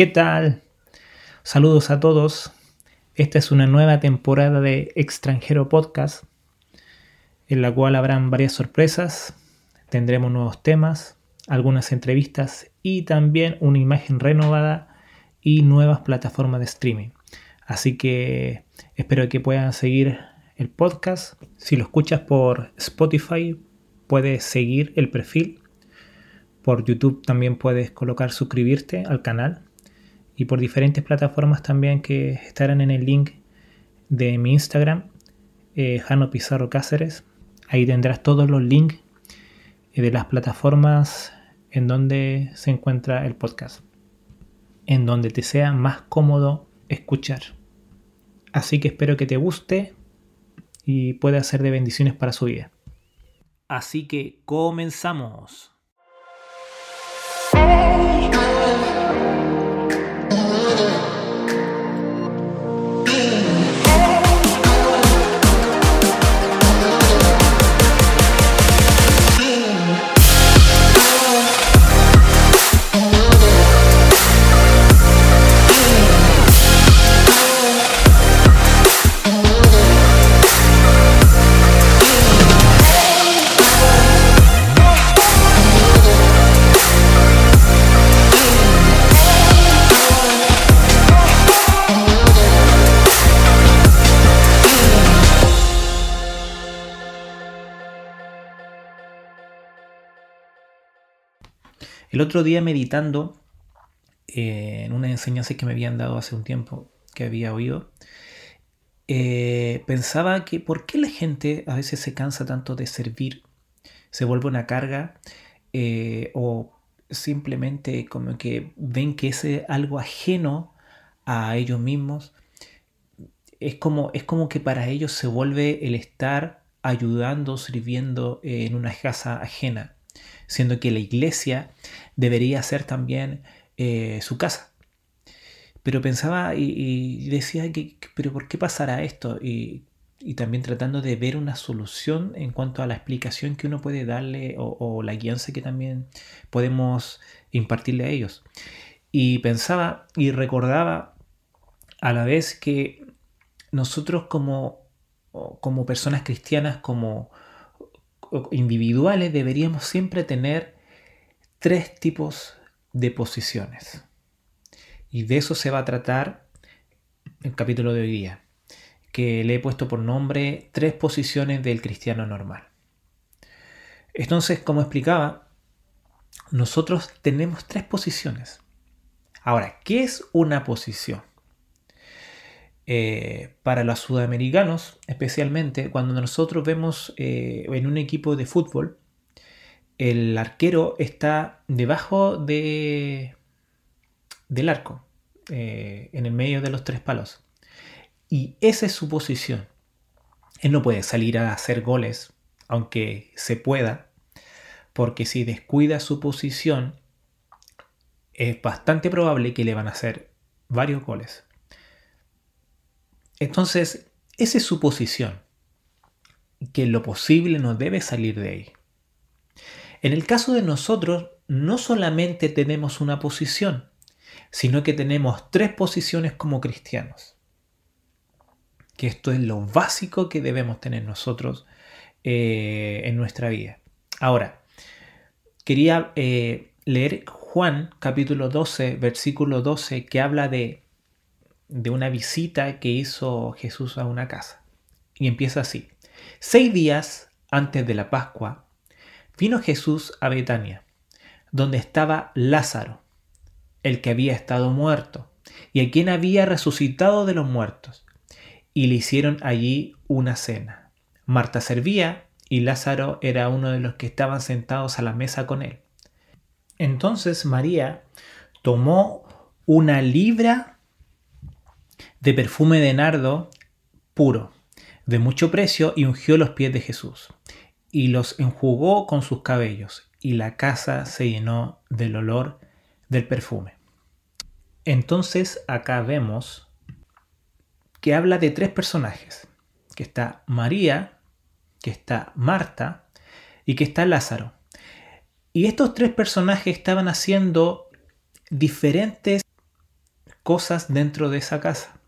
¿Qué tal? Saludos a todos. Esta es una nueva temporada de Extranjero Podcast, en la cual habrán varias sorpresas, tendremos nuevos temas, algunas entrevistas y también una imagen renovada y nuevas plataformas de streaming. Así que espero que puedan seguir el podcast. Si lo escuchas por Spotify, puedes seguir el perfil. Por YouTube también puedes colocar suscribirte al canal y por diferentes plataformas también que estarán en el link de mi Instagram, eh, Jano Pizarro Cáceres. Ahí tendrás todos los links eh, de las plataformas en donde se encuentra el podcast, en donde te sea más cómodo escuchar. Así que espero que te guste y pueda ser de bendiciones para su vida. Así que comenzamos. El otro día meditando eh, en una enseñanza que me habían dado hace un tiempo, que había oído, eh, pensaba que por qué la gente a veces se cansa tanto de servir, se vuelve una carga eh, o simplemente como que ven que es algo ajeno a ellos mismos. Es como, es como que para ellos se vuelve el estar ayudando, sirviendo en una casa ajena siendo que la iglesia debería ser también eh, su casa. Pero pensaba y, decía que, pero ¿por qué pasará esto? Y, también tratando de ver una solución en cuanto a la explicación que uno puede darle o, la guianza que también podemos impartirle a ellos. Y pensaba y recordaba a la vez que nosotros como, como personas cristianas, como, individuales deberíamos siempre tener tres tipos de posiciones. Y de eso se va a tratar el capítulo de hoy día, que le he puesto por nombre tres posiciones del cristiano normal. Entonces, como explicaba, nosotros tenemos tres posiciones. Ahora, ¿qué es una posición? Eh, para los sudamericanos, especialmente cuando nosotros vemos eh, en un equipo de fútbol, el arquero está debajo de, del arco, eh, en el medio de los tres palos. Y esa es su posición. Él no puede salir a hacer goles, aunque se pueda, porque si descuida su posición, es bastante probable que le van a hacer varios goles. Entonces, esa es su posición, que lo posible no debe salir de ahí. En el caso de nosotros, no solamente tenemos una posición, sino que tenemos tres posiciones como cristianos. Que esto es lo básico que debemos tener nosotros eh, en nuestra vida. Ahora, quería eh, leer Juan capítulo 12, versículo 12, que habla de de una visita que hizo Jesús a una casa. Y empieza así. Seis días antes de la Pascua, vino Jesús a Betania, donde estaba Lázaro, el que había estado muerto, y a quien había resucitado de los muertos, y le hicieron allí una cena. Marta servía y Lázaro era uno de los que estaban sentados a la mesa con él. Entonces María tomó una libra de perfume de nardo puro, de mucho precio, y ungió los pies de Jesús, y los enjugó con sus cabellos, y la casa se llenó del olor del perfume. Entonces acá vemos que habla de tres personajes, que está María, que está Marta y que está Lázaro. Y estos tres personajes estaban haciendo diferentes cosas dentro de esa casa.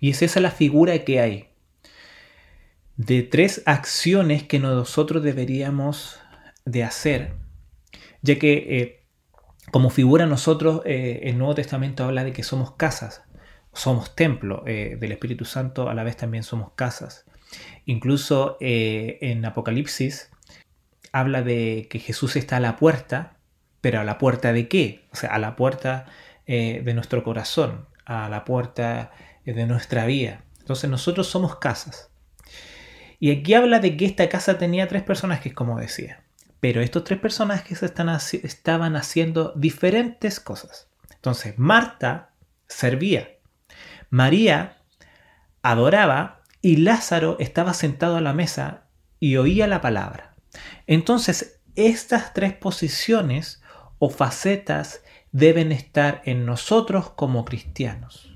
Y es esa la figura que hay de tres acciones que nosotros deberíamos de hacer, ya que eh, como figura nosotros eh, el Nuevo Testamento habla de que somos casas, somos templo eh, del Espíritu Santo, a la vez también somos casas. Incluso en Apocalipsis habla de que Jesús está a la puerta, pero a la puerta de qué? O sea, a la puerta de nuestro corazón, a la puerta de nuestra vida. Entonces nosotros somos casas. Y aquí habla de que esta casa tenía tres personajes, como decía. Pero estos tres personajes están, estaban haciendo diferentes cosas. Entonces, Marta servía, María adoraba y Lázaro estaba sentado a la mesa y oía la palabra. Entonces, estas tres posiciones o facetas deben estar en nosotros como cristianos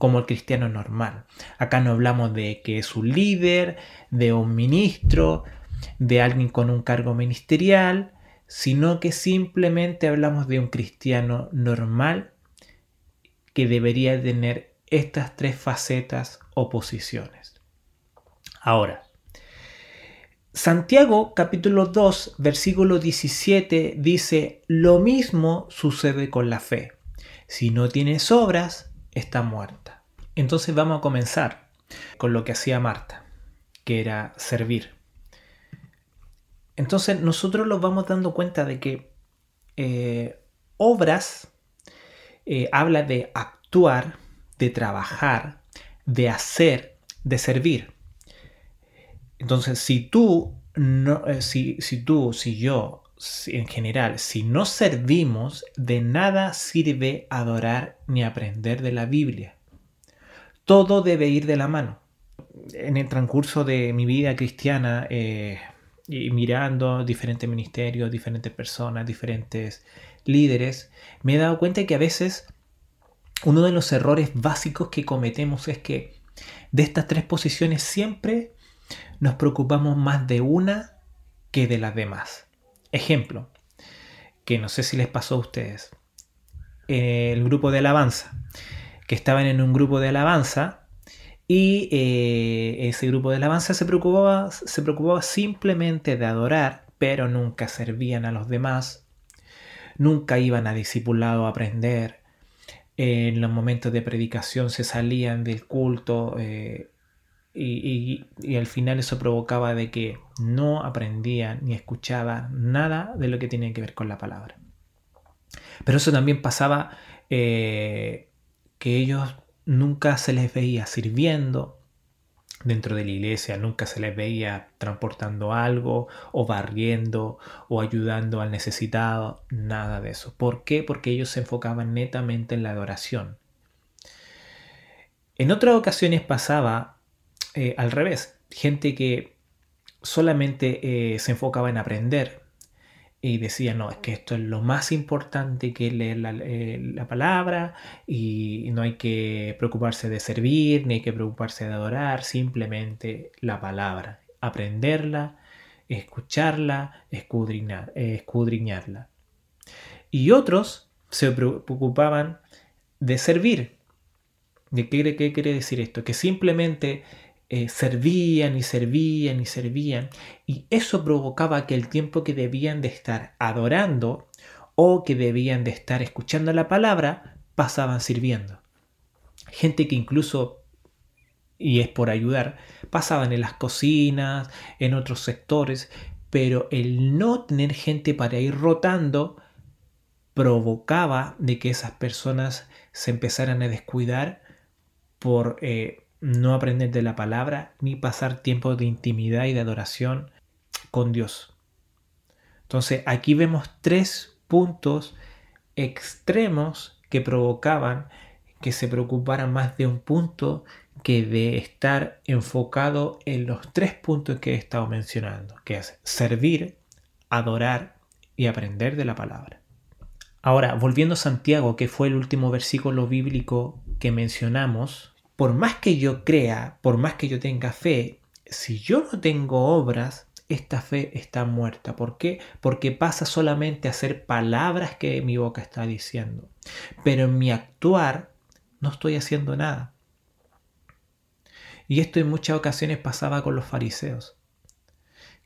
como el cristiano normal. Acá no hablamos de que es un líder, de un ministro, de alguien con un cargo ministerial, sino que simplemente hablamos de un cristiano normal que debería tener estas tres facetas o posiciones. Ahora, Santiago capítulo 2 versículo 17 dice, lo mismo sucede con la fe. Si no tienes obras, está muerta. Entonces vamos a comenzar con lo que hacía Marta, que era servir. Entonces nosotros nos vamos dando cuenta de que eh, obras eh, habla de actuar, de trabajar, de hacer, de servir. Entonces, si tú, no, eh, si, si tú, si yo en general, si no servimos, de nada sirve adorar ni aprender de la Biblia. Todo debe ir de la mano. En el transcurso de mi vida cristiana, eh, y mirando diferentes ministerios, diferentes personas, diferentes líderes, me he dado cuenta que a veces uno de los errores básicos que cometemos es que de estas tres posiciones siempre nos preocupamos más de una que de las demás. Ejemplo, que no sé si les pasó a ustedes. El grupo de alabanza, que estaban en un grupo de alabanza y eh, ese grupo de alabanza se preocupaba, se preocupaba simplemente de adorar, pero nunca servían a los demás, nunca iban a discipulado a aprender, en los momentos de predicación se salían del culto eh, y, al final eso provocaba de que no aprendía ni escuchaba nada de lo que tenía que ver con la palabra. Pero eso también pasaba eh, que ellos nunca se les veía sirviendo dentro de la iglesia, nunca se les veía transportando algo o barriendo o ayudando al necesitado, nada de eso. ¿Por qué? Porque ellos se enfocaban netamente en la adoración. En otras ocasiones pasaba eh, al revés, gente que solamente eh, se enfocaba en aprender y decía, no, es que esto es lo más importante que leer la, eh, la, palabra y no hay que preocuparse de servir, ni hay que preocuparse de adorar, simplemente la palabra, aprenderla, escucharla, escudriñar, escudriñarla. Y otros se preocupaban de servir. ¿De qué, qué quiere decir esto? Que simplemente eh, servían y servían y servían, y eso provocaba que el tiempo que debían de estar adorando o que debían de estar escuchando la palabra, pasaban sirviendo. Gente que incluso, y es por ayudar, pasaban en las cocinas, en otros sectores, pero el no tener gente para ir rotando provocaba de que esas personas se empezaran a descuidar por eh, no aprender de la palabra ni pasar tiempo de intimidad y de adoración con Dios. Entonces aquí vemos tres puntos extremos que provocaban que se preocuparan más de un punto que de estar enfocado en los tres puntos que he estado mencionando, que es servir, adorar y aprender de la palabra. Ahora, volviendo a Santiago, que fue el último versículo bíblico que mencionamos, por más que yo crea, por más que yo tenga fe, si yo no tengo obras, esta fe está muerta. ¿Por qué? Porque pasa solamente a ser palabras que mi boca está diciendo. Pero en mi actuar no estoy haciendo nada. Y esto en muchas ocasiones pasaba con los fariseos,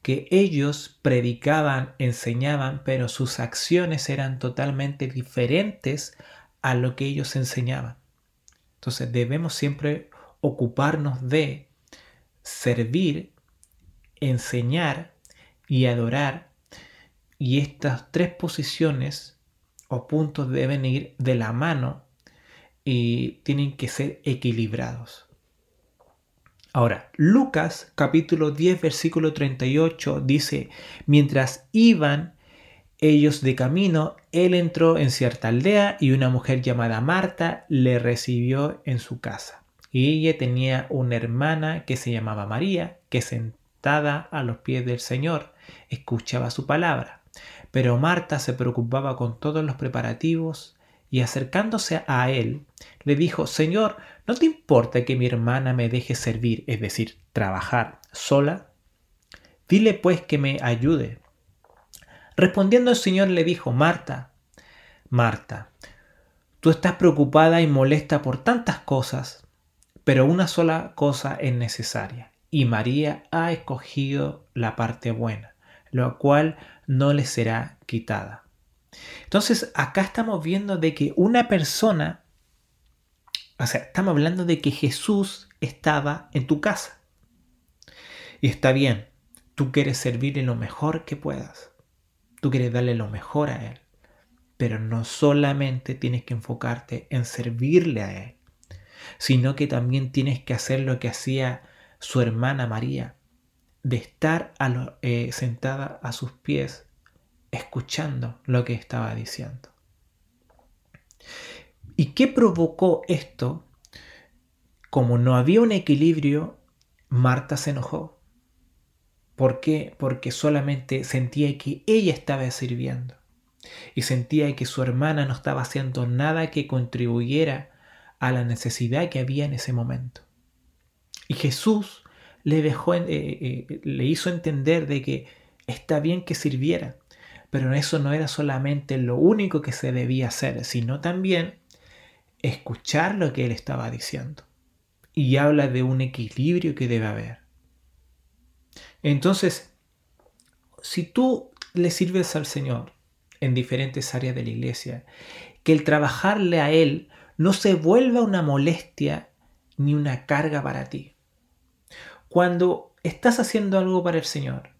que ellos predicaban, enseñaban, pero sus acciones eran totalmente diferentes a lo que ellos enseñaban. Entonces debemos siempre ocuparnos de servir, enseñar y adorar. Y estas tres posiciones o puntos deben ir de la mano y tienen que ser equilibrados. Ahora, Lucas capítulo 10 versículo 38 dice, mientras iban ellos de camino, él entró en cierta aldea y una mujer llamada Marta le recibió en su casa. Y ella tenía una hermana que se llamaba María, que sentada a los pies del Señor escuchaba su palabra. Pero Marta se preocupaba con todos los preparativos y acercándose a él, le dijo, Señor, ¿no te importa que mi hermana me deje servir, es decir, trabajar sola? Dile pues que me ayude. Respondiendo el Señor le dijo, Marta, Marta, tú estás preocupada y molesta por tantas cosas, pero una sola cosa es necesaria, y María ha escogido la parte buena, lo cual no le será quitada. Entonces, acá estamos viendo de que una persona, o sea, estamos hablando de que Jesús estaba en tu casa. Y está bien, tú quieres servirle lo mejor que puedas. Tú quieres darle lo mejor a Él. Pero no solamente tienes que enfocarte en servirle a Él, sino que también tienes que hacer lo que hacía su hermana María, de estar eh, sentada a sus pies escuchando lo que estaba diciendo. ¿Y qué provocó esto? Como no había un equilibrio, Marta se enojó. ¿Por qué? Porque solamente sentía que ella estaba sirviendo y sentía que su hermana no estaba haciendo nada que contribuyera a la necesidad que había en ese momento. Y Jesús le dejó, eh, eh, le hizo entender de que está bien que sirviera, pero eso no era solamente lo único que se debía hacer, sino también escuchar lo que él estaba diciendo. Y habla de un equilibrio que debe haber. Entonces, si tú le sirves al Señor en diferentes áreas de la iglesia, que el trabajarle a Él no se vuelva una molestia ni una carga para ti. Cuando estás haciendo algo para el Señor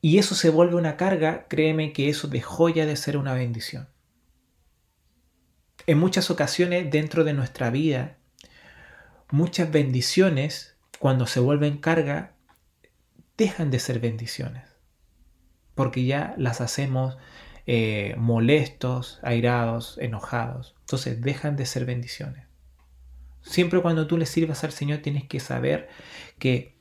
y eso se vuelve una carga, créeme que eso dejó ya de ser una bendición. En muchas ocasiones dentro de nuestra vida, muchas bendiciones, cuando se vuelven carga, dejan de ser bendiciones. Porque ya las hacemos eh, molestos, airados, enojados. Entonces dejan de ser bendiciones. Siempre cuando tú le sirvas al Señor tienes que saber que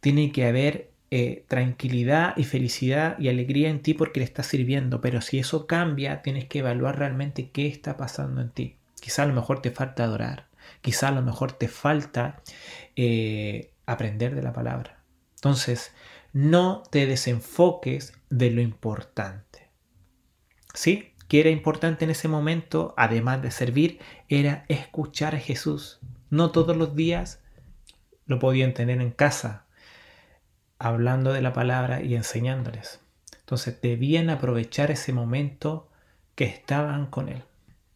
tiene que haber eh, tranquilidad y felicidad y alegría en ti porque le estás sirviendo, pero si eso cambia, tienes que evaluar realmente qué está pasando en ti. Quizá a lo mejor te falta adorar, quizá a lo mejor te falta eh, aprender de la palabra. Entonces, no te desenfoques de lo importante. ¿Sí? ¿Qué era importante en ese momento, además de servir, era escuchar a Jesús. No todos los días lo podían tener en casa, hablando de la palabra y enseñándoles. Entonces debían aprovechar ese momento que estaban con Él.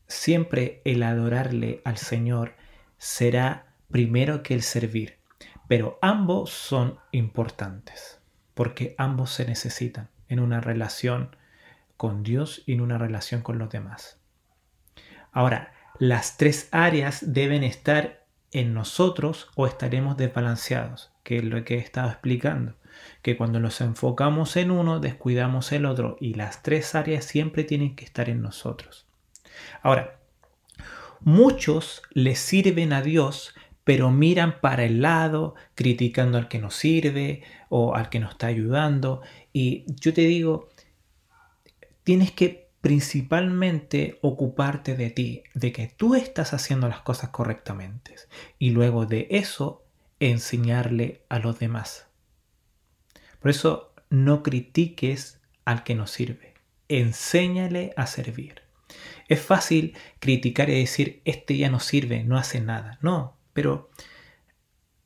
Siempre el adorarle al Señor será primero que el servir, pero ambos son importantes, porque ambos se necesitan en una relación con Dios y en una relación con los demás. Ahora, las tres áreas deben estar en nosotros o estaremos desbalanceados que es lo que he estado explicando, que cuando nos enfocamos en uno, descuidamos el otro y las tres áreas siempre tienen que estar en nosotros. Ahora, muchos le sirven a Dios, pero miran para el lado, criticando al que nos sirve o al que nos está ayudando. Y yo te digo, tienes que principalmente ocuparte de ti, de que tú estás haciendo las cosas correctamente. Y luego de eso enseñarle a los demás. Por eso no critiques al que nos sirve, enséñale a servir. Es fácil criticar y decir, este ya no sirve, no hace nada. No, pero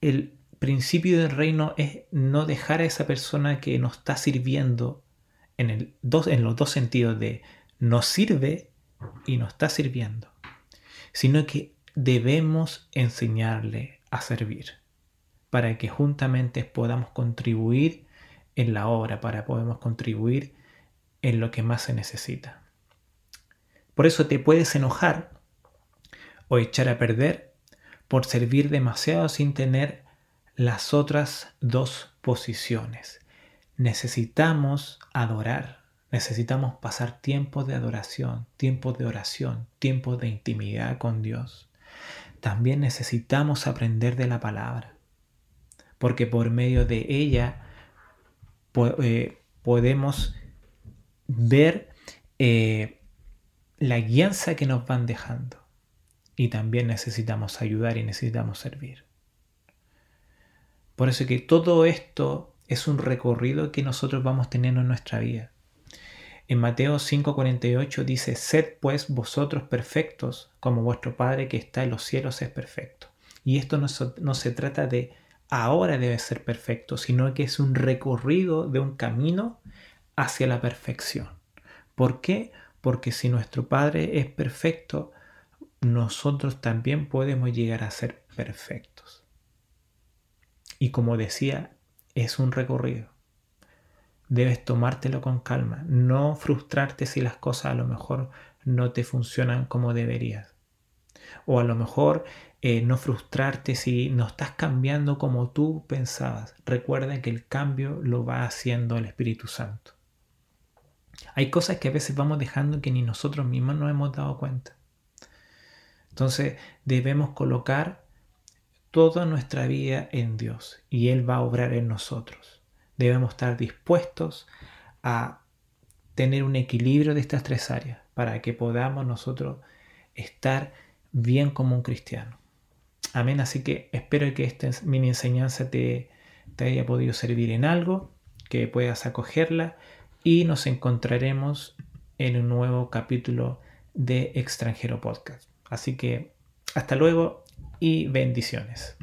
el principio del reino es no dejar a esa persona que nos está sirviendo en, en los dos sentidos de no sirve y no está sirviendo, sino que debemos enseñarle a servir para que juntamente podamos contribuir en la obra, para podamos contribuir en lo que más se necesita. Por eso te puedes enojar o echar a perder por servir demasiado sin tener las otras dos posiciones. Necesitamos adorar, necesitamos pasar tiempo de adoración, tiempo de oración, tiempo de intimidad con Dios. También necesitamos aprender de la palabra, porque por medio de ella eh, podemos ver eh, la guianza que nos van dejando. Y también necesitamos ayudar y necesitamos servir. Por eso que todo esto es un recorrido que nosotros vamos teniendo en nuestra vida. En Mateo 5:48 dice, sed pues vosotros perfectos como vuestro Padre que está en los cielos es perfecto. Y esto no, no se trata de ahora debe ser perfecto, sino que es un recorrido de un camino hacia la perfección. ¿Por qué? Porque si nuestro Padre es perfecto, nosotros también podemos llegar a ser perfectos. Y como decía, es un recorrido. Debes tomártelo con calma, no frustrarte si las cosas a lo mejor no te funcionan como deberías. O a lo mejor eh, no frustrarte si no estás cambiando como tú pensabas. Recuerda que el cambio lo va haciendo el Espíritu Santo. Hay cosas que a veces vamos dejando que ni nosotros mismos nos hemos dado cuenta. Entonces debemos colocar toda nuestra vida en Dios y Él va a obrar en nosotros. Debemos estar dispuestos a tener un equilibrio de estas tres áreas para que podamos nosotros estar bien como un cristiano. Amén. Así que espero que esta mini enseñanza te, te haya podido servir en algo, que puedas acogerla y nos encontraremos en un nuevo capítulo de Extranjero Podcast. Así que hasta luego y bendiciones.